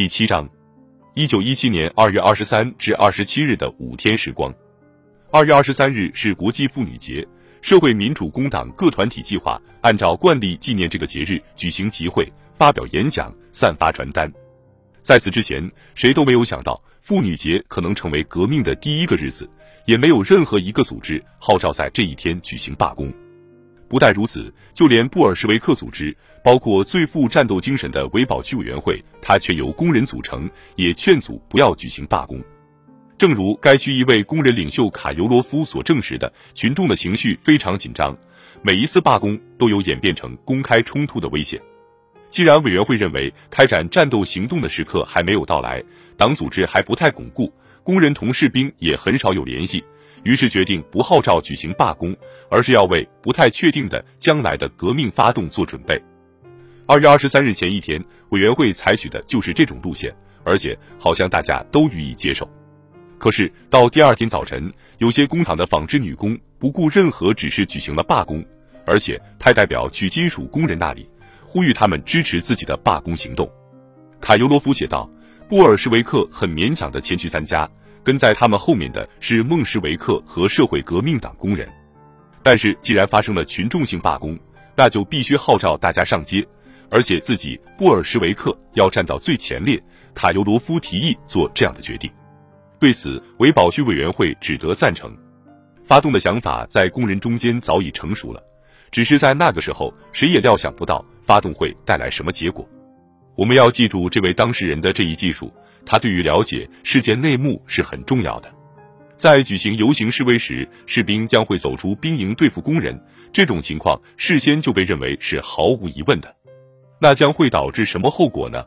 第七章，一九一七年二月二十三至二十七日的五天时光。二月二十三日是国际妇女节，社会民主工党各团体计划按照惯例纪念这个节日举行集会、发表演讲、散发传单。在此之前，谁都没有想到妇女节可能成为革命的第一个日子，也没有任何一个组织号召在这一天举行罢工。不但如此，就连布尔什维克组织，包括最富战斗精神的维保区委员会，它却由工人组成，也劝阻不要举行罢工。正如该区一位工人领袖卡尤罗夫所证实的，群众的情绪非常紧张，每一次罢工都有演变成公开冲突的危险。既然委员会认为开展战斗行动的时刻还没有到来，党组织还不太巩固，工人同士兵也很少有联系。于是决定不号召举行罢工，而是要为不太确定的将来的革命发动做准备。二月二十三日前一天，委员会采取的就是这种路线，而且好像大家都予以接受。可是到第二天早晨，有些工厂的纺织女工不顾任何指示举行了罢工，而且派代表去金属工人那里，呼吁他们支持自己的罢工行动。卡尤罗夫写道：“布尔什维克很勉强的前去参加。”跟在他们后面的是孟什维克和社会革命党工人，但是既然发生了群众性罢工，那就必须号召大家上街，而且自己布尔什维克要站到最前列。卡尤罗夫提议做这样的决定，对此维保区委员会只得赞成。发动的想法在工人中间早已成熟了，只是在那个时候，谁也料想不到发动会带来什么结果。我们要记住这位当事人的这一技术。他对于了解事件内幕是很重要的。在举行游行示威时，士兵将会走出兵营对付工人，这种情况事先就被认为是毫无疑问的。那将会导致什么后果呢？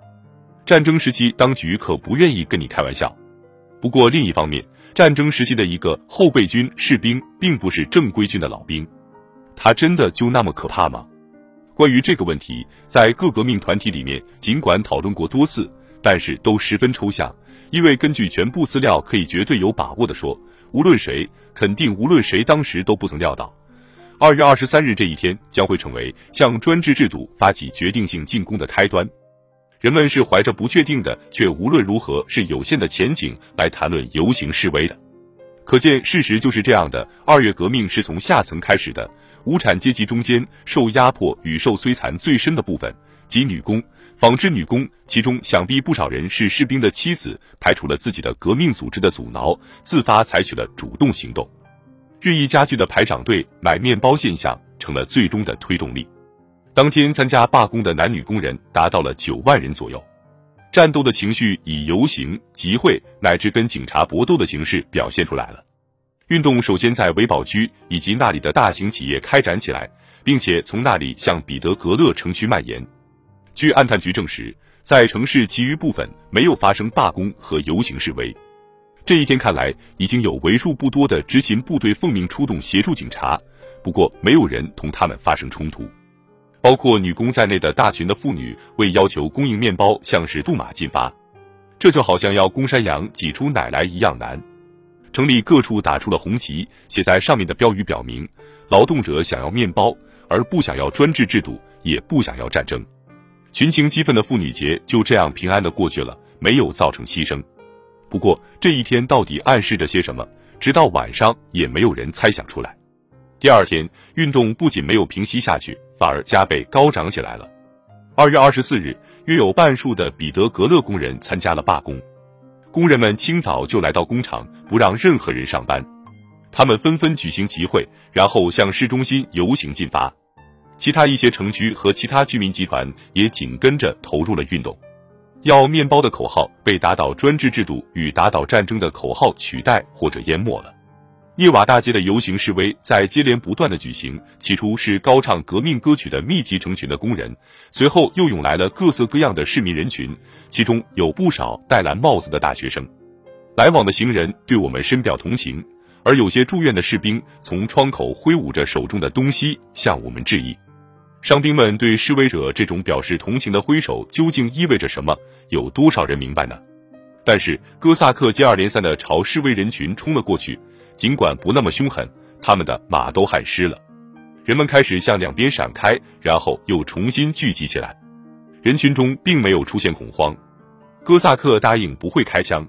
战争时期，当局可不愿意跟你开玩笑。不过另一方面，战争时期的一个后备军士兵并不是正规军的老兵，他真的就那么可怕吗？关于这个问题，在各革命团体里面，尽管讨论过多次。但是都十分抽象，因为根据全部资料，可以绝对有把握的说，无论谁，肯定无论谁，当时都不曾料到，二月二十三日这一天将会成为向专制制度发起决定性进攻的开端。人们是怀着不确定的，却无论如何是有限的前景来谈论游行示威的。可见事实就是这样的：二月革命是从下层开始的，无产阶级中间受压迫与受摧残最深的部分，即女工。纺织女工，其中想必不少人是士兵的妻子，排除了自己的革命组织的阻挠，自发采取了主动行动。日益加剧的排长队买面包现象成了最终的推动力。当天参加罢工的男女工人达到了九万人左右。战斗的情绪以游行、集会乃至跟警察搏斗的形式表现出来了。运动首先在维堡区以及那里的大型企业开展起来，并且从那里向彼得格勒城区蔓延。据安探局证实，在城市其余部分没有发生罢工和游行示威。这一天看来，已经有为数不多的执勤部队奉命出动协助警察，不过没有人同他们发生冲突。包括女工在内的大群的妇女为要求供应面包向使杜马进发，这就好像要公山羊挤出奶来一样难。城里各处打出了红旗，写在上面的标语表明：劳动者想要面包，而不想要专制制度，也不想要战争。群情激愤的妇女节就这样平安的过去了，没有造成牺牲。不过这一天到底暗示着些什么，直到晚上也没有人猜想出来。第二天，运动不仅没有平息下去，反而加倍高涨起来了。二月二十四日，约有半数的彼得格勒工人参加了罢工。工人们清早就来到工厂，不让任何人上班。他们纷纷举行集会，然后向市中心游行进发。其他一些城区和其他居民集团也紧跟着投入了运动，要面包的口号被打倒专制制度与打倒战争的口号取代或者淹没了。涅瓦大街的游行示威在接连不断的举行，起初是高唱革命歌曲的密集成群的工人，随后又涌来了各色各样的市民人群，其中有不少戴蓝帽子的大学生。来往的行人对我们深表同情，而有些住院的士兵从窗口挥舞着手中的东西向我们致意。伤兵们对示威者这种表示同情的挥手究竟意味着什么？有多少人明白呢？但是哥萨克接二连三的朝示威人群冲了过去，尽管不那么凶狠，他们的马都汗湿了。人们开始向两边闪开，然后又重新聚集起来。人群中并没有出现恐慌。哥萨克答应不会开枪。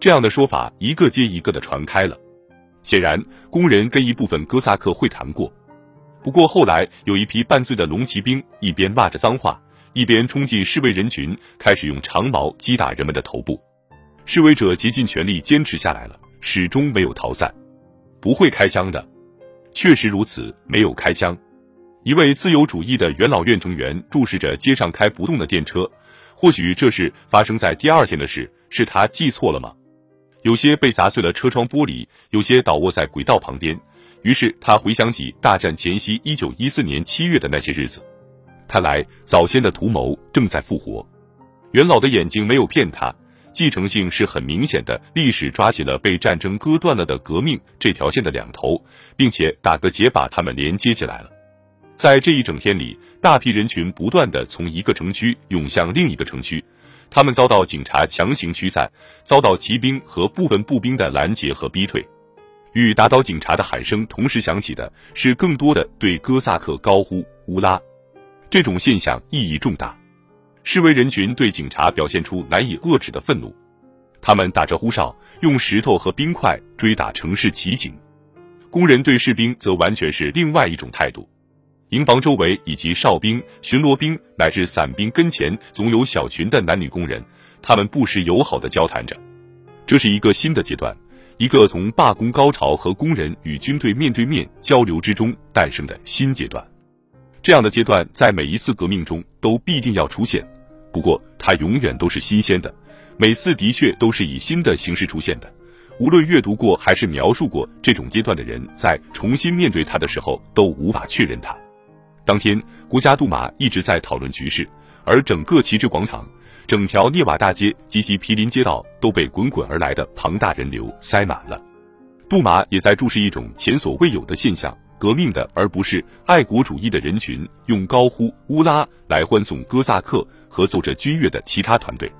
这样的说法一个接一个的传开了。显然，工人跟一部分哥萨克会谈过。不过后来，有一批半醉的龙骑兵一边骂着脏话，一边冲进示威人群，开始用长矛击打人们的头部。示威者竭尽全力坚持下来了，始终没有逃散。不会开枪的，确实如此，没有开枪。一位自由主义的元老院成员注视着街上开不动的电车，或许这是发生在第二天的事，是他记错了吗？有些被砸碎了车窗玻璃，有些倒卧在轨道旁边。于是他回想起大战前夕一九一四年七月的那些日子，看来早先的图谋正在复活。元老的眼睛没有骗他，继承性是很明显的。历史抓起了被战争割断了的革命这条线的两头，并且打个结把它们连接起来了。在这一整天里，大批人群不断的从一个城区涌向另一个城区。他们遭到警察强行驱散，遭到骑兵和部分步兵的拦截和逼退。与打倒警察的喊声同时响起的是更多的对哥萨克高呼“乌拉”。这种现象意义重大。示威人群对警察表现出难以遏制的愤怒，他们打着呼哨，用石头和冰块追打城市骑警。工人对士兵则完全是另外一种态度。营房周围以及哨兵、巡逻兵乃至伞兵跟前，总有小群的男女工人，他们不时友好的交谈着。这是一个新的阶段，一个从罢工高潮和工人与军队面对面交流之中诞生的新阶段。这样的阶段在每一次革命中都必定要出现，不过它永远都是新鲜的，每次的确都是以新的形式出现的。无论阅读过还是描述过这种阶段的人，在重新面对它的时候，都无法确认它。当天，国家杜马一直在讨论局势，而整个旗帜广场、整条涅瓦大街及其毗邻街道都被滚滚而来的庞大人流塞满了。杜马也在注视一种前所未有的现象：革命的而不是爱国主义的人群用高呼“乌拉”来欢送哥萨克和奏着军乐的其他团队。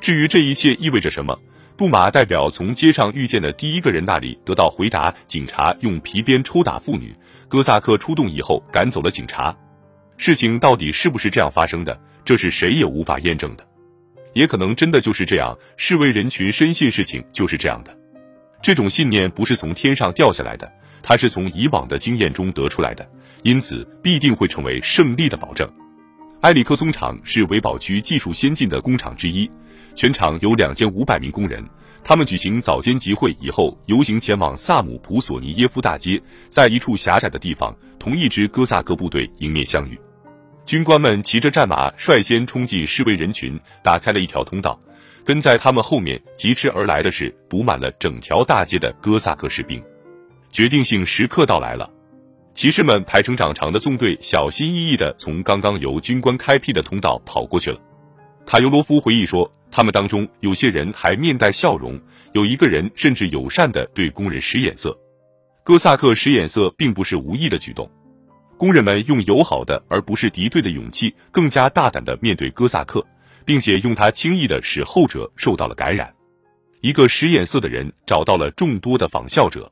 至于这一切意味着什么，杜马代表从街上遇见的第一个人那里得到回答：警察用皮鞭抽打妇女。哥萨克出动以后赶走了警察，事情到底是不是这样发生的？这是谁也无法验证的，也可能真的就是这样。示威人群深信事情就是这样的，这种信念不是从天上掉下来的，它是从以往的经验中得出来的，因此必定会成为胜利的保证。埃里克松厂是维堡区技术先进的工厂之一，全厂有两千五百名工人。他们举行早间集会以后，游行前往萨姆普索尼耶夫大街，在一处狭窄的地方，同一支哥萨克部队迎面相遇。军官们骑着战马，率先冲进示威人群，打开了一条通道。跟在他们后面疾驰而来的是堵满了整条大街的哥萨克士兵。决定性时刻到来了，骑士们排成长长的纵队，小心翼翼地从刚刚由军官开辟的通道跑过去了。卡尤罗夫回忆说。他们当中有些人还面带笑容，有一个人甚至友善地对工人使眼色。哥萨克使眼色并不是无意的举动，工人们用友好的而不是敌对的勇气，更加大胆地面对哥萨克，并且用他轻易地使后者受到了感染。一个使眼色的人找到了众多的仿效者。